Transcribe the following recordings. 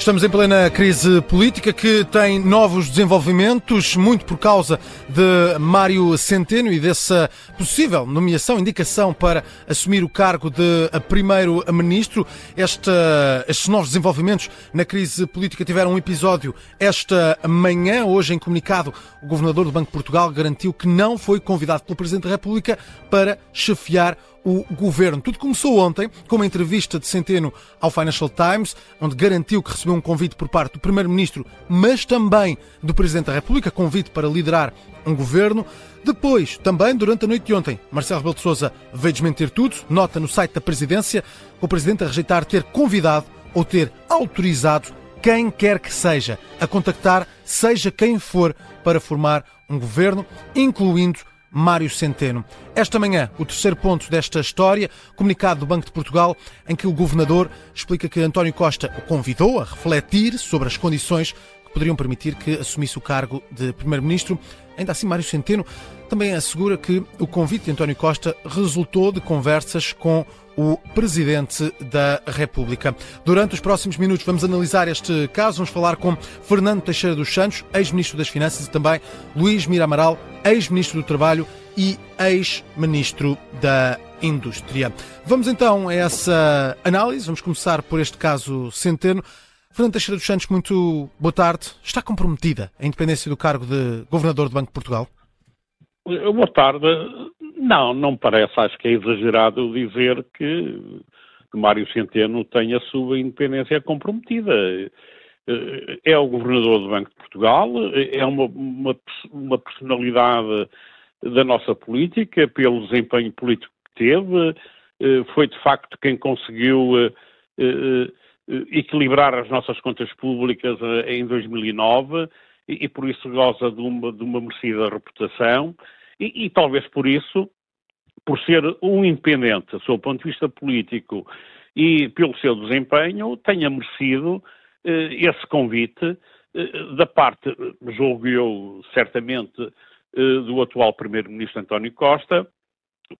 Estamos em plena crise política que tem novos desenvolvimentos, muito por causa de Mário Centeno e dessa possível nomeação, indicação para assumir o cargo de primeiro-ministro. Estes novos desenvolvimentos na crise política tiveram um episódio esta manhã. Hoje, em comunicado, o governador do Banco de Portugal garantiu que não foi convidado pelo Presidente da República para chefiar o governo. Tudo começou ontem com uma entrevista de Centeno ao Financial Times, onde garantiu que recebeu um convite por parte do Primeiro-Ministro, mas também do Presidente da República, convite para liderar um governo. Depois, também durante a noite de ontem, Marcelo Rebelo de Sousa veio desmentir tudo, nota no site da Presidência, o Presidente a rejeitar ter convidado ou ter autorizado quem quer que seja a contactar, seja quem for, para formar um governo, incluindo Mário Centeno. Esta manhã, o terceiro ponto desta história, comunicado do Banco de Portugal, em que o governador explica que António Costa o convidou a refletir sobre as condições que poderiam permitir que assumisse o cargo de primeiro-ministro. Ainda assim, Mário Centeno também assegura que o convite de António Costa resultou de conversas com o Presidente da República. Durante os próximos minutos vamos analisar este caso, vamos falar com Fernando Teixeira dos Santos, ex-ministro das Finanças, e também Luís Miramaral, ex-ministro do Trabalho e ex-ministro da Indústria. Vamos então a essa análise, vamos começar por este caso Centeno. Fernando Teixeira dos Santos, muito boa tarde. Está comprometida a independência do cargo de Governador do Banco de Portugal? Boa tarde. Não, não parece. Acho que é exagerado dizer que Mário Centeno tem a sua independência comprometida. É o governador do Banco de Portugal, é uma, uma, uma personalidade da nossa política, pelo desempenho político que teve, foi de facto quem conseguiu eh, eh, equilibrar as nossas contas públicas eh, em 2009 e, por isso goza de uma, de uma merecida reputação. E, e, talvez por isso, por ser um independente, sob o ponto de vista político e pelo seu desempenho, tenha merecido eh, esse convite eh, da parte, julgo eu, certamente, eh, do atual Primeiro-Ministro António Costa,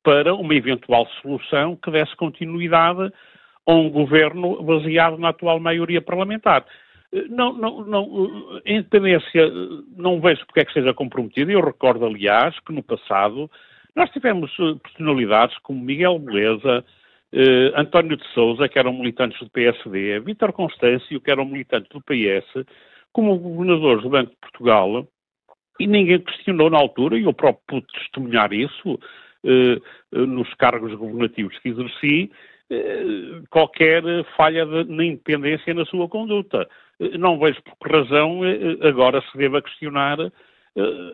para uma eventual solução que desse continuidade a um governo baseado na atual maioria parlamentar. Não, não, não, a independência não vejo porque é que seja comprometida. Eu recordo, aliás, que no passado nós tivemos eh, personalidades como Miguel Beleza, eh, António de Souza, que eram militantes do PSD, Vítor Constâncio, que eram militantes do PS, como governadores do Banco de Portugal, e ninguém questionou na altura, e eu próprio pude testemunhar isso eh, nos cargos governativos que exerci, eh, qualquer falha de, na independência na sua conduta. Eh, não vejo por que razão eh, agora se deva questionar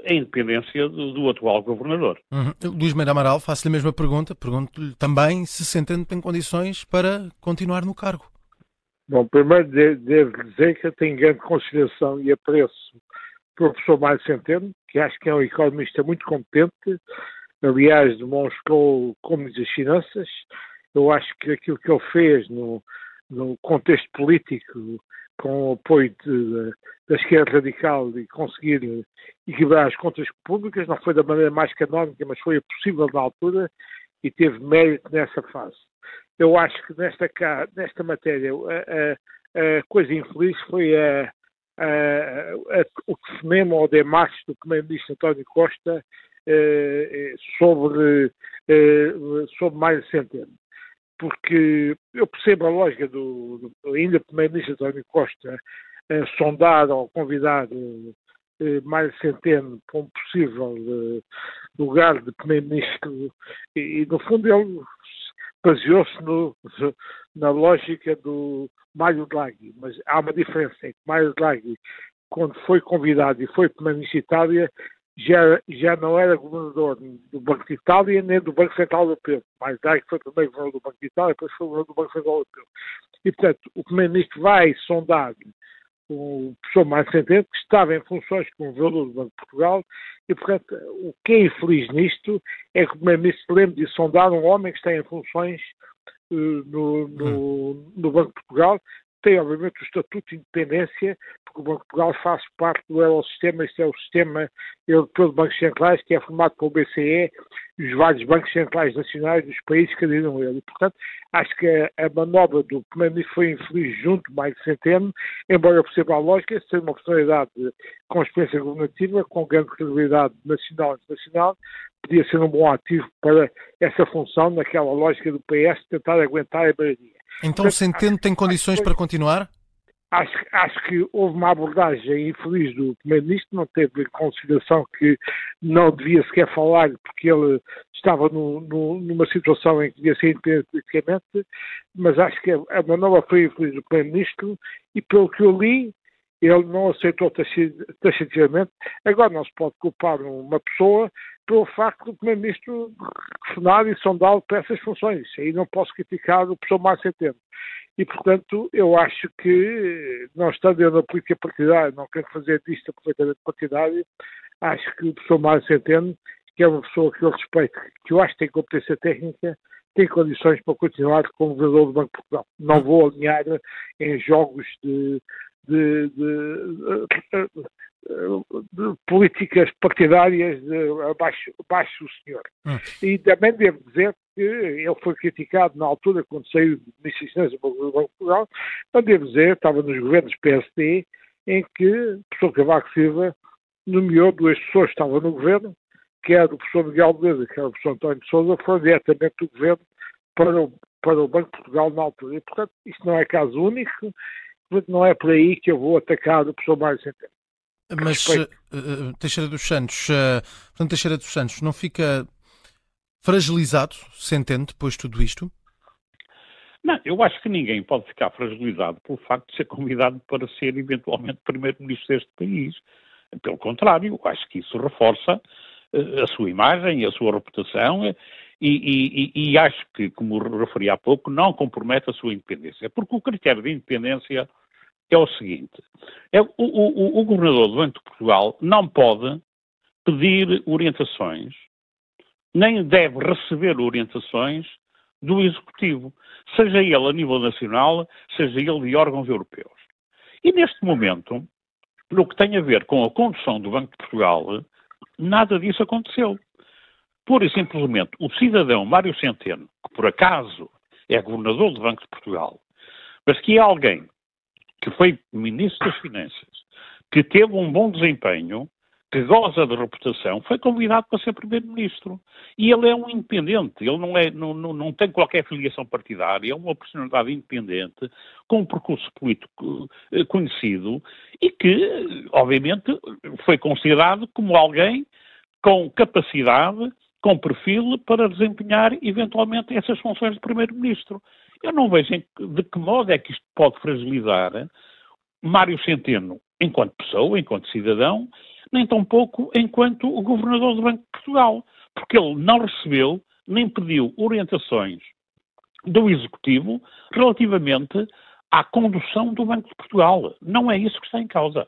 a independência do, do atual governador. Uhum. Luís Meira Amaral, faço-lhe a mesma pergunta. Pergunto-lhe também se Centeno tem condições para continuar no cargo. Bom, primeiro devo dizer que eu tenho grande consideração e apreço o professor Mário Centeno, que acho que é um economista muito competente, aliás, demonstrou como das finanças, eu acho que aquilo que ele fez no, no contexto político, com o apoio de, da esquerda radical e conseguir equilibrar as contas públicas, não foi da maneira mais canónica, mas foi possível na altura e teve mérito nessa fase. Eu acho que nesta, nesta matéria a, a, a coisa infeliz foi a, o cinema ou demarche do primeiro-ministro António Costa eh, eh sobre, eh, sobre mais Centeno porque eu percebo a lógica do, do ainda Primeiro-Ministro António Costa eh, sondar ou convidar eh, Mário Centeno para um possível eh, lugar de Primeiro-Ministro e, e, no fundo, ele baseou-se na lógica do Mário Draghi, mas há uma diferença, é que Mário Draghi, quando foi convidado e foi Primeiro-Ministro de Itália, já, já não era governador do Banco de Itália nem do Banco Central Europeu. Mais tarde foi primeiro governador do Banco de Itália, depois foi governador do Banco Central Europeu. E, portanto, o Primeiro-Ministro vai sondar o professor Mário Centeno, que estava em funções como governador do Banco de Portugal, e, portanto, o que é infeliz nisto é que o Primeiro-Ministro lembre de sondar um homem que está em funções uh, no, no, no, Banco de Portugal, tem, obviamente, o estatuto de independência, porque o Banco de Portugal faz parte do Eurosistema, este é o sistema europeu de bancos centrais, que é formado pelo BCE e os vários bancos centrais nacionais dos países que aderiram a ele. Portanto, acho que a, a manobra do Primeiro-Ministro foi infeliz junto mais de Centeno, embora eu perceba a lógica, ser uma personalidade com experiência governativa, com grande credibilidade nacional e internacional, podia ser um bom ativo para essa função, naquela lógica do PS, tentar aguentar a maioria. Então Centeno tem condições para continuar? Acho, acho, que houve uma abordagem infeliz do Primeiro-Ministro, não teve em consideração que não devia sequer falar porque ele estava no, no, numa situação em que devia ser independente politicamente, mas acho que a, a manobra foi infeliz do Primeiro-Ministro e pelo que eu li, ele não aceitou taxativamente. Agora não se pode culpar uma pessoa pelo facto do Primeiro-Ministro telefonar e sondá-lo para essas funções. Aí não posso criticar o professor Márcio Centeno. E, portanto, eu acho que, não estando eu na política partidária, não quero fazer disto completamente partidário, acho que o professor Márcio Centeno, que é uma pessoa que eu respeito, que eu acho que tem competência técnica, tem condições para continuar como governador do Banco de Portugal. Não vou alinhar em jogos de, de, de, de políticas partidárias abaixo, abaixo do senhor. Hum. E também devo dizer que ele foi criticado na altura, quando saiu das Finanças do Banco de Portugal, mas devo dizer, estava nos governos PSD, em que o professor Cavaco Silva nomeou duas pessoas que estavam no governo, que era o professor Miguel Beleza, que era o professor António de Souza, foram diretamente do governo para o, para o Banco de Portugal na altura. E, portanto, isto não é caso único, não é por aí que eu vou atacar o professor Mário Centeno. Mas, uh, Teixeira dos Santos, uh, portanto, Teixeira dos Santos, não fica fragilizado, Centeno, depois de tudo isto? Não, eu acho que ninguém pode ficar fragilizado pelo facto de ser convidado para ser eventualmente primeiro-ministro deste país. Pelo contrário, acho que isso reforça uh, a sua imagem, a sua reputação e, e, e, e, acho que, como referi há pouco, não compromete a sua independência. Porque o critério de independência é o seguinte: é, o, o, o governador do Banco de Portugal não pode pedir orientações, nem deve receber orientações do Executivo, seja ele a nível nacional, seja ele de órgãos europeus. E neste momento, no que tem a ver com a condução do Banco de Portugal, nada disso aconteceu. Pura e simplesmente, o cidadão Mário Centeno, que por acaso é governador do Banco de Portugal, mas que é alguém que foi Ministro das Finanças, que teve um bom desempenho, que goza de reputação, foi convidado para ser Primeiro-Ministro. E ele é um independente, ele não, é, não, não, não, tem qualquer filiação partidária, é uma personalidade independente, com um percurso político eh, conhecido e que, obviamente, foi considerado como alguém com capacidade, com perfil para desempenhar eventualmente essas funções de Primeiro-Ministro. Eu não vejo de que modo é que isto pode fragilizar Mário Centeno enquanto pessoa, enquanto cidadão, nem tampouco enquanto o governador do Banco de Portugal, porque ele não recebeu nem pediu orientações do Executivo relativamente à condução do Banco de Portugal. Não é isso que está em causa.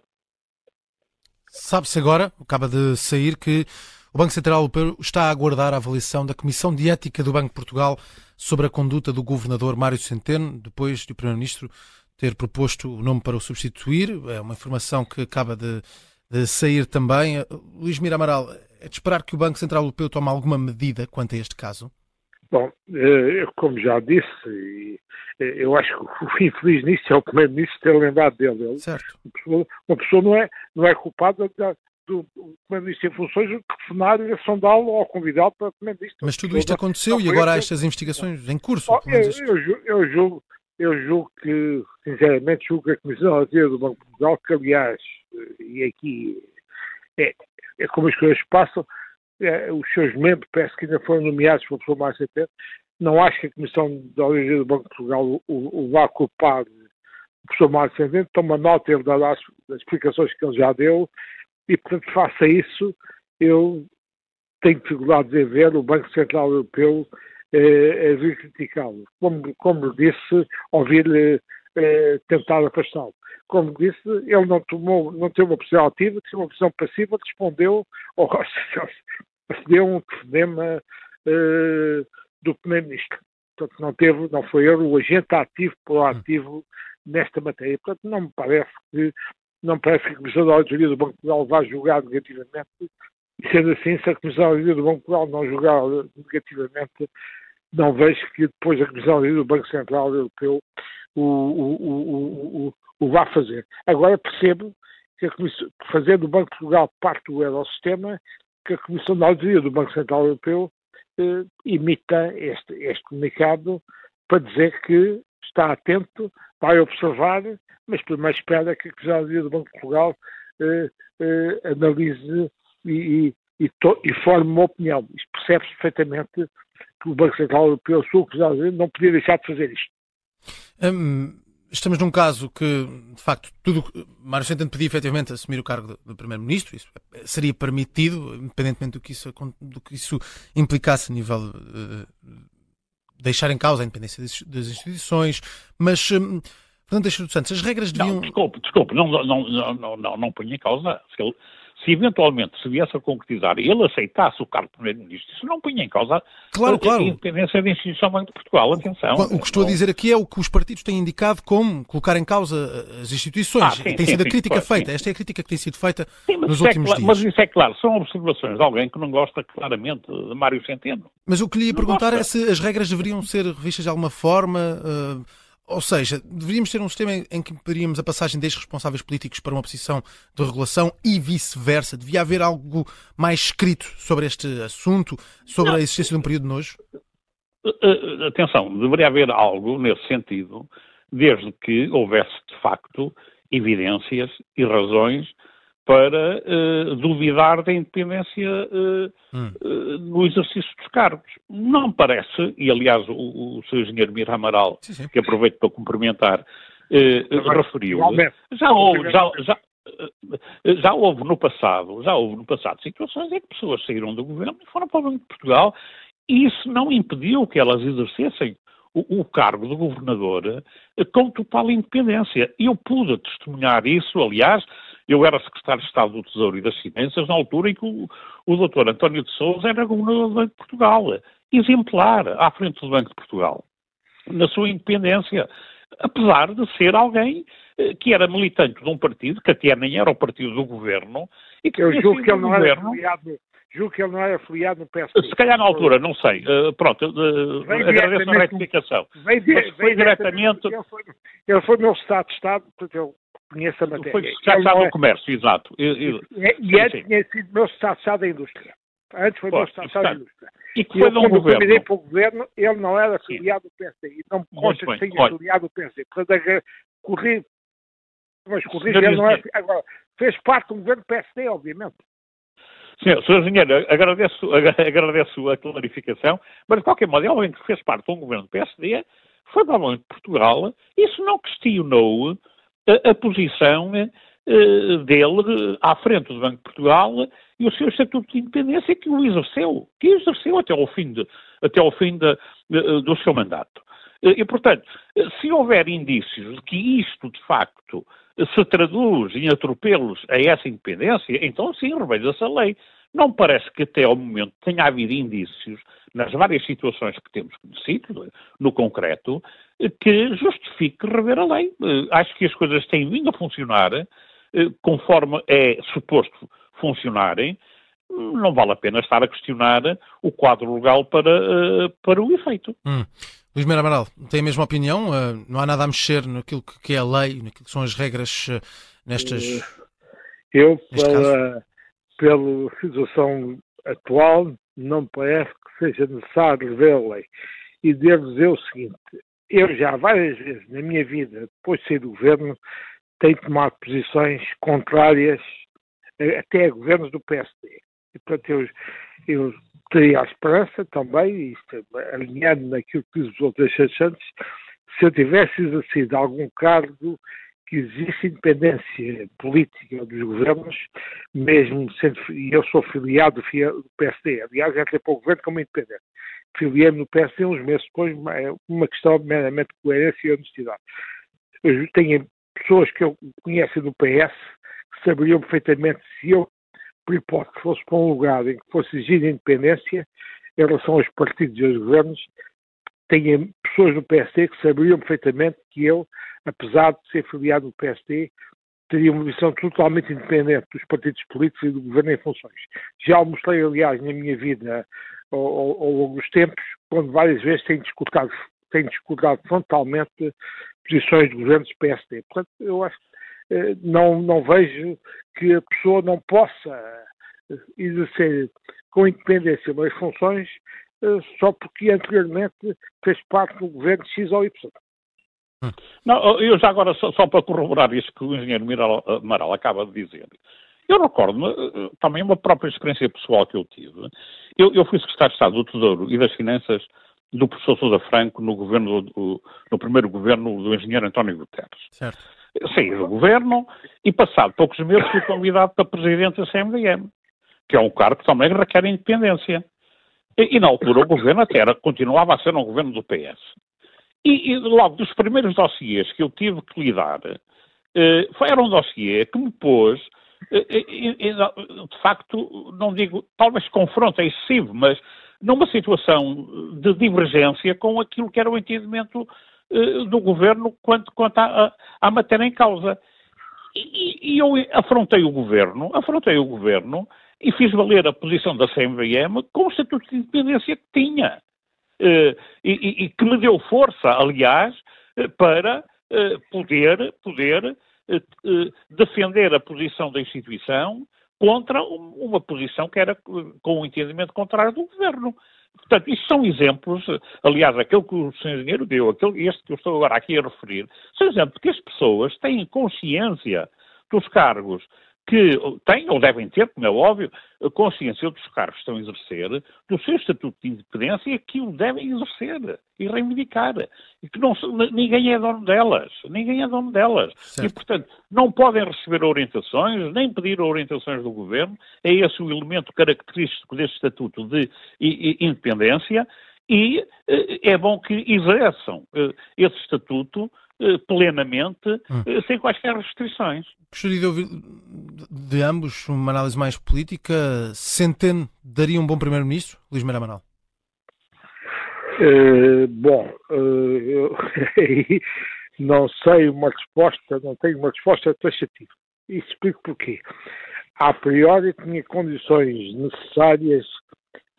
Sabe-se agora, acaba de sair, que o Banco Central Europeu está a aguardar a avaliação da Comissão de Ética do Banco de Portugal sobre a conduta do governador Mário Centeno, depois de o Primeiro-Ministro ter proposto o nome para o substituir. É uma informação que acaba de, de sair também. Luís Mira Amaral, é de esperar que o Banco Central Europeu tome alguma medida quanto a este caso? Bom, eh, como já disse, eh, eu acho que o infeliz nisso é o Primeiro-Ministro ter lembrado dele. Certo. Uma pessoa, uma pessoa não, é, não é culpada do Primeiro-Ministro em funções telefonar e sondá-lo ou convidá-lo para Primeiro-Ministro. Mas tudo isto aconteceu e agora há estas investigações em curso? Oh, eu, eu, eu, julgo, eu julgo que, sinceramente, julgo que a Comissão Relativa do Banco de Portugal, que aliás, e aqui é, é como as coisas passam, é, os seus membros parece que ainda foram nomeados pelo professor Márcio Centeno, não acho que a Comissão de Origem do Banco de Portugal o, o, vá culpar o professor Márcio Centeno, toma nota, ele dará as, as explicações que ele já deu, e, portanto, face a isso, eu tenho dificuldades em ver o Banco Central Europeu eh, a vir criticá-lo. Como, como disse, ouvir-lhe eh, tentar afastá-lo. Como disse, ele não tomou, não teve uma posição ativa, teve uma posição passiva, respondeu ou acedeu um telefonema eh, do Primeiro-Ministro. Portanto, não teve, não foi ele o agente ativo, proativo nesta matéria. Portanto, não me parece que não parece que a Comissão da Auditoria do Banco de Portugal vá julgar negativamente. E sendo assim, se a Comissão da Auditoria do Banco de Portugal não julgar negativamente, não vejo que depois a Comissão da Auditoria do Banco Central Europeu o, o, o, o, vá fazer. Agora percebo que a Comissão, fazendo o Banco de Portugal parte do Eurosistema, que a Comissão da Auditoria do Banco Central Europeu eh, imita este, este comunicado para dizer que está atento, vai observar, mas primeiro espera que a Auditoria do Banco de Portugal eh, eh, analise e, e, e, to, e, forme uma opinião. Isto percebe-se perfeitamente que o Banco Central Europeu, a não podia deixar de fazer isto. Hum, estamos num caso que, de facto, tudo. Mário Centeno pedia efetivamente assumir o cargo de, Primeiro-Ministro, isso seria permitido, independentemente do que isso, do que isso implicasse a nível. Uh, deixar em causa a independência das, instituições, mas. Um, Fernando Teixeira dos Santos, as regras deviam. Não, desculpe, desculpe, não, não, não, não, não, ponha em causa. Se eventualmente se viesse a concretizar e ele aceitasse o cargo de Primeiro-Ministro, isso não punha em causa claro, a, claro. independência da instituição Banco de Portugal. Atenção. O que estou a dizer aqui é o que os partidos têm indicado como colocar em causa as instituições. Ah, sim, tem sim, sido sim, a crítica feita. Esta é a crítica que tem sido feita nos é últimos é, dias. Mas isso é claro, são observações de alguém que não gosta claramente de Mário Centeno. Mas o que lhe ia perguntar gosta. é se as regras deveriam ser revistas de alguma forma. Uh, ou seja, deveríamos ter um sistema em que impediríamos a passagem destes responsáveis políticos para uma posição de regulação e vice-versa. Devia haver algo mais escrito sobre este assunto, sobre Não. a existência de um período de nojo? Eh, eh, atenção, deveria haver algo nesse sentido, desde que houvesse de facto evidências e razões para uh, duvidar da independência uh, hum. uh, no exercício dos cargos. Não parece, e aliás o, o seu engenheiro Mir Amaral, sim, sim. que aproveito para cumprimentar, referiu, já houve, já, já, já houve no passado, já houve no passado situações em que pessoas saíram do governo e foram para o Banco de Portugal e isso não impediu que elas exercessem o, o, cargo de governador com total independência. Eu pude testemunhar isso, aliás, eu era secretário de Estado do Tesouro e das Finanças na altura em que o, o doutor António de Sousa era governador do Banco de Portugal. Exemplar, à frente do Banco de Portugal, na sua independência. Apesar de ser alguém eh, que era militante de um partido, que até nem era o partido do governo, e que Eu julgo que ele não governo, era afiliado, julgo que ele não era afiliado no PSD. Se calhar na altura, não sei. Uh, pronto, uh, agradeço a retificação. Vem, Mas foi diretamente... Ele foi, ele foi meu Estado de Estado, portanto ele conheço a matéria. Foi secretário do Comércio, exato. Eu, eu, e, e antes tinha sido meu secretário da Indústria. Antes foi meu secretário da Indústria. E que foi de um governo. Eu para o governo, ele não era afiliado do PSD. E não me consta que tenha afiliado do PSD. Portanto, corri, mas corri, ele não era, agora, fez parte do governo do PSD, obviamente. Senhor, Sr. Engenheiro, agradeço, agradeço a clarificação, mas de qualquer modo, é alguém que fez parte de um governo do PSD, foi para o de Portugal, isso não questionou a, a posição eh, dele à frente do Banco de Portugal e o seu estatuto de independência que o exerceu, que exerceu até ao fim, de, até ao fim de, do seu mandato. E, portanto, se houver indícios de que isto, de facto, se traduz em atropelos a essa independência, então sim, reveja-se a lei. Não parece que até ao momento tenha havido indícios, nas várias situações que temos conhecido, no concreto, que justifique rever a lei. Eh, acho que as coisas têm vindo a funcionar eh, conforme é suposto funcionarem. Não vale a pena estar a questionar o quadro legal para, eh, para o efeito. Hum. Luís Meira Amaral, tem a mesma opinião? Não há nada a mexer naquilo que é a lei, naquilo que são as regras nestas. Eu, pela, pela situação atual, não parece que seja necessário rever a lei. E devo dizer o seguinte: eu já várias vezes na minha vida, depois de sair do governo, tenho tomado posições contrárias até a governos do PSD. E, portanto, eu, eu teria a esperança também, isto, alinhando naquilo que diz os outros Santos, se eu tivesse exercido algum cargo que existe independência política dos governos, mesmo sendo, e eu sou filiado do PSD, aliás, entrei para o governo como independente filiei-me no PSD uns meses depois, é uma questão meramente de coerência e honestidade. Eu tenho pessoas que eu conheço no PS que saberiam perfeitamente se eu, por hipótese, fosse para um lugar em que fosse exigida independência em relação aos partidos e aos governos, tenho pessoas do PSD que sabiam perfeitamente que eu, apesar de ser filiado do PSD, teria uma visão totalmente independente dos partidos políticos e do governo em funções. Já o mostrei, aliás, na minha vida ao, ao, longo dos tempos, quando várias vezes tenho discutado, tenho discutado frontalmente posições de governos do PSD. Portanto, eu acho que não, não vejo que a pessoa não possa exercer com independência umas funções eh, só porque anteriormente fez parte do governo X ou Y. Hum. Não, eu já agora, só, só, para corroborar isso que o engenheiro Miral, Amaral acaba de dizer, eu recordo-me, eh, também uma própria experiência pessoal que eu tive, eu, eu, fui secretário de Estado do Tesouro e das Finanças do professor Sousa Franco no, governo do, no primeiro governo do engenheiro António Guterres. Certo. Saí do governo e, passado poucos meses, fui convidado para presidente da CMVM, que é um cargo que também requer independência. E, e, na altura o governo até era, continuava a ser um governo do PS. E, e logo dos primeiros dossiês que eu tive que lidar, eh, era um dossiê que me pôs, eh, eh, de facto, não digo, talvez confronto é excessivo, mas numa situação de divergência com aquilo que era o entendimento eh, do governo quanto, quanto à, à matéria em causa. E, e, eu afrontei o governo, afrontei o governo e fiz valer a posição da CMVM com o estatuto de independência que tinha. Uh, e, e, que me deu força, aliás, uh, para poder, poder defender a posição da instituição contra um, uma posição que era com o um entendimento contrário do governo. Portanto, isto são exemplos, aliás, aquele que o Sr. Engenheiro deu, aquele, este que eu estou agora aqui a referir, são exemplos que as pessoas têm consciência dos cargos que têm ou devem ter, como é óbvio, consciência dos cargos que estão a exercer, do seu estatuto de independência que o devem exercer e reivindicar. E que não, ninguém é dono delas. Ninguém é dono delas. Certo. E, portanto, não podem receber orientações, nem pedir orientações do governo. É esse o elemento característico deste estatuto de independência. E eh, é bom que exerçam eh, esse estatuto plenamente, hum. Eh, sem quaisquer restrições. Gostaria de ouvir de ambos uma análise mais política. Centeno daria um bom primeiro-ministro, Luís Meira Amaral? Uh, bom, uh, eu não sei uma resposta, não tenho uma resposta taxativa. E explico porquê. A priori tinha condições necessárias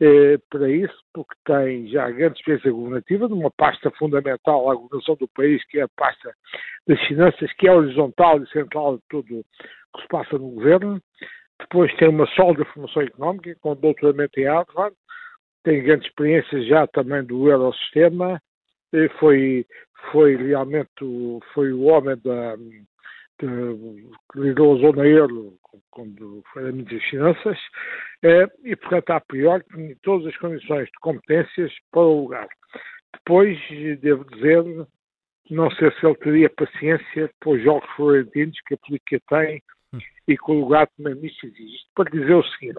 eh, para isso, porque tem já grande experiência governativa, numa pasta fundamental à governação do país, que é a pasta das finanças, que é horizontal e central de tudo o que se passa no governo. Depois tem uma sólida formação económica, com doutoramento em Harvard, tem grande experiência já também do Eurosistema, foi, foi realmente o, foi o homem da, que liderou a zona euro quando foi a Ministra das Finanças, eh, e, portanto, a priori, todas as condições de competências para o lugar. Depois, devo dizer, não sei se ele teria paciência para os jogos florentinos que a política tem e que o lugar de primeiro-ministro exige. Para dizer o seguinte,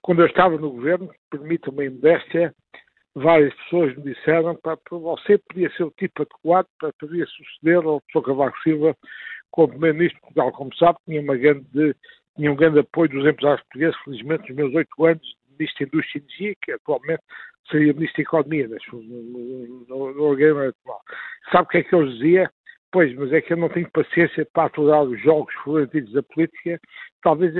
quando eu estava no governo, permita-me a modéstia, várias pessoas me disseram que você podia ser o tipo adequado para poder suceder ao professor Cavaco Silva como Primeiro-Ministro Portugal, como sabe, tinha, uma grande, tinha um grande apoio dos empresários portugueses, felizmente, nos meus oito anos de Ministro da Indústria e Energia, que atualmente seria Ministro da Economia, no, organismo atual. Sabe o que é que eu dizia? Pois, mas é que eu não tenho paciência para aturar os jogos florentinos da política. Talvez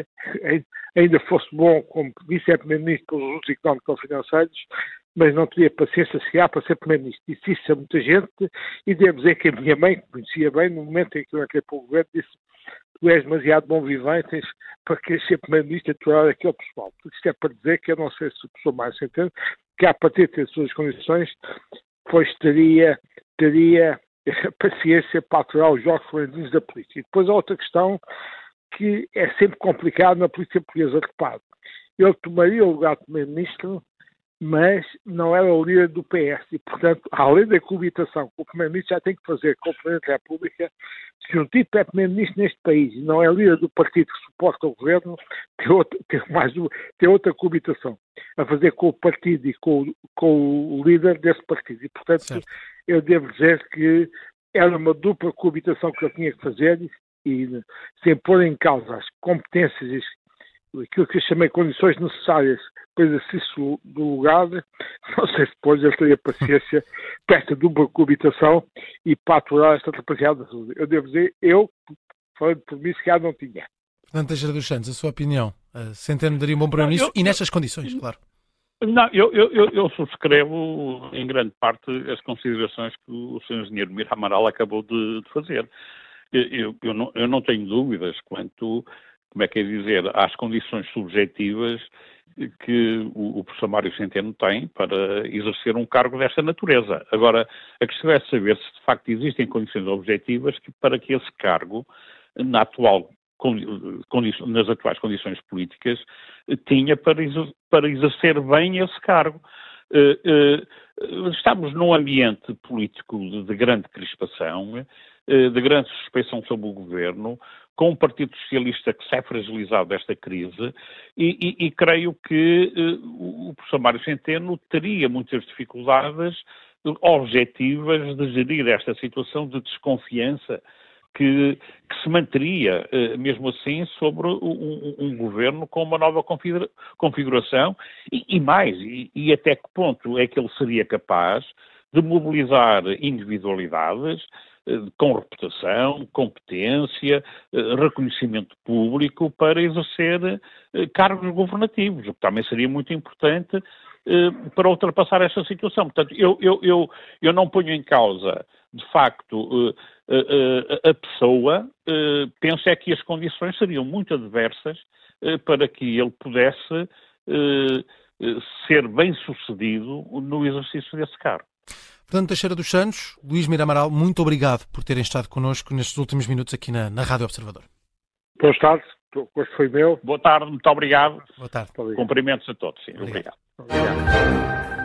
ainda fosse bom como vice-primeiro-ministro pelos resultados económico-financeiros, mas não teria paciência chegar para ser primeiro-ministro. Disse isso a muita gente e devo dizer que a minha mãe, que conhecia bem, no momento em que eu entrei para o governo, disse tu és demasiado bom vivente para querer ser primeiro-ministro aturar aquele pessoal. Isto é para dizer que eu não sei se a pessoa mais entende, que a partir das suas condições, pois teria, teria paciência para aturar os jogos florentinos da política. E depois a outra questão que é sempre complicado na política portuguesa, repare, eu tomaria o lugar de primeiro-ministro mas não era o líder do PS. E, portanto, além da coabitação que o Primeiro-Ministro já tem que fazer com o Presidente da República, se um tipo é Primeiro-Ministro neste país e não é líder do partido que suporta o governo, tem outra, tem mais, tem outra coabitação a fazer com o partido e com, com o líder desse partido. E, portanto, certo. eu devo dizer que era uma dupla coabitação que eu tinha que fazer e, sem pôr em causa as competências aquilo que eu chamei condições necessárias para exercício do lugar, não sei se depois ele teria paciência perto de uma coabitação e para aturar esta capacidade de saúde. Eu devo dizer, eu, falando por mim, se calhar não tinha. Portanto, Teixeira dos Santos, a sua opinião? Centeno daria um bom primeiro-ministro e nestas condições, claro. Não, eu, eu, eu, subscrevo em grande parte as considerações que o Sr. Engenheiro Mir Amaral acabou de, de fazer. Eu, eu, não, eu não tenho dúvidas quanto, como é que é dizer, às condições subjetivas que o, o professor Mário Centeno tem para exercer um cargo desta natureza. Agora, a questão é saber se de facto existem condições objetivas que, para que esse cargo, na atual nas atuais condições políticas, tinha para, para exercer bem esse cargo. Eh, eh, estamos num ambiente político de, grande crispação, eh, de grande suspeição sobre o governo, com um Partido Socialista que se é fragilizado desta crise, e, e, e creio que o professor Mário Centeno teria muitas dificuldades objetivas de gerir esta situação de desconfiança que, que se manteria, eh, mesmo assim, sobre um, um, governo com uma nova configuração. E, e mais, e, e, até que ponto é que ele seria capaz de mobilizar individualidades eh, com reputação, competência, eh, reconhecimento público para exercer cargos governativos, o que também seria muito importante para ultrapassar esta situação. Portanto, eu, eu, eu, eu não ponho em causa de facto, eh, eh, a pessoa eh, pensa é que as condições seriam muito adversas para que ele pudesse ser bem sucedido no exercício desse cargo. Portanto, Teixeira dos Santos, Luís Miramaral, muito obrigado por terem estado connosco nestes últimos minutos aqui na, na Rádio Observador. Boa tarde, gosto foi meu. Boa tarde, muito obrigado. Boa tarde. Cumprimentos a todos, sim. obrigado. obrigado. obrigado.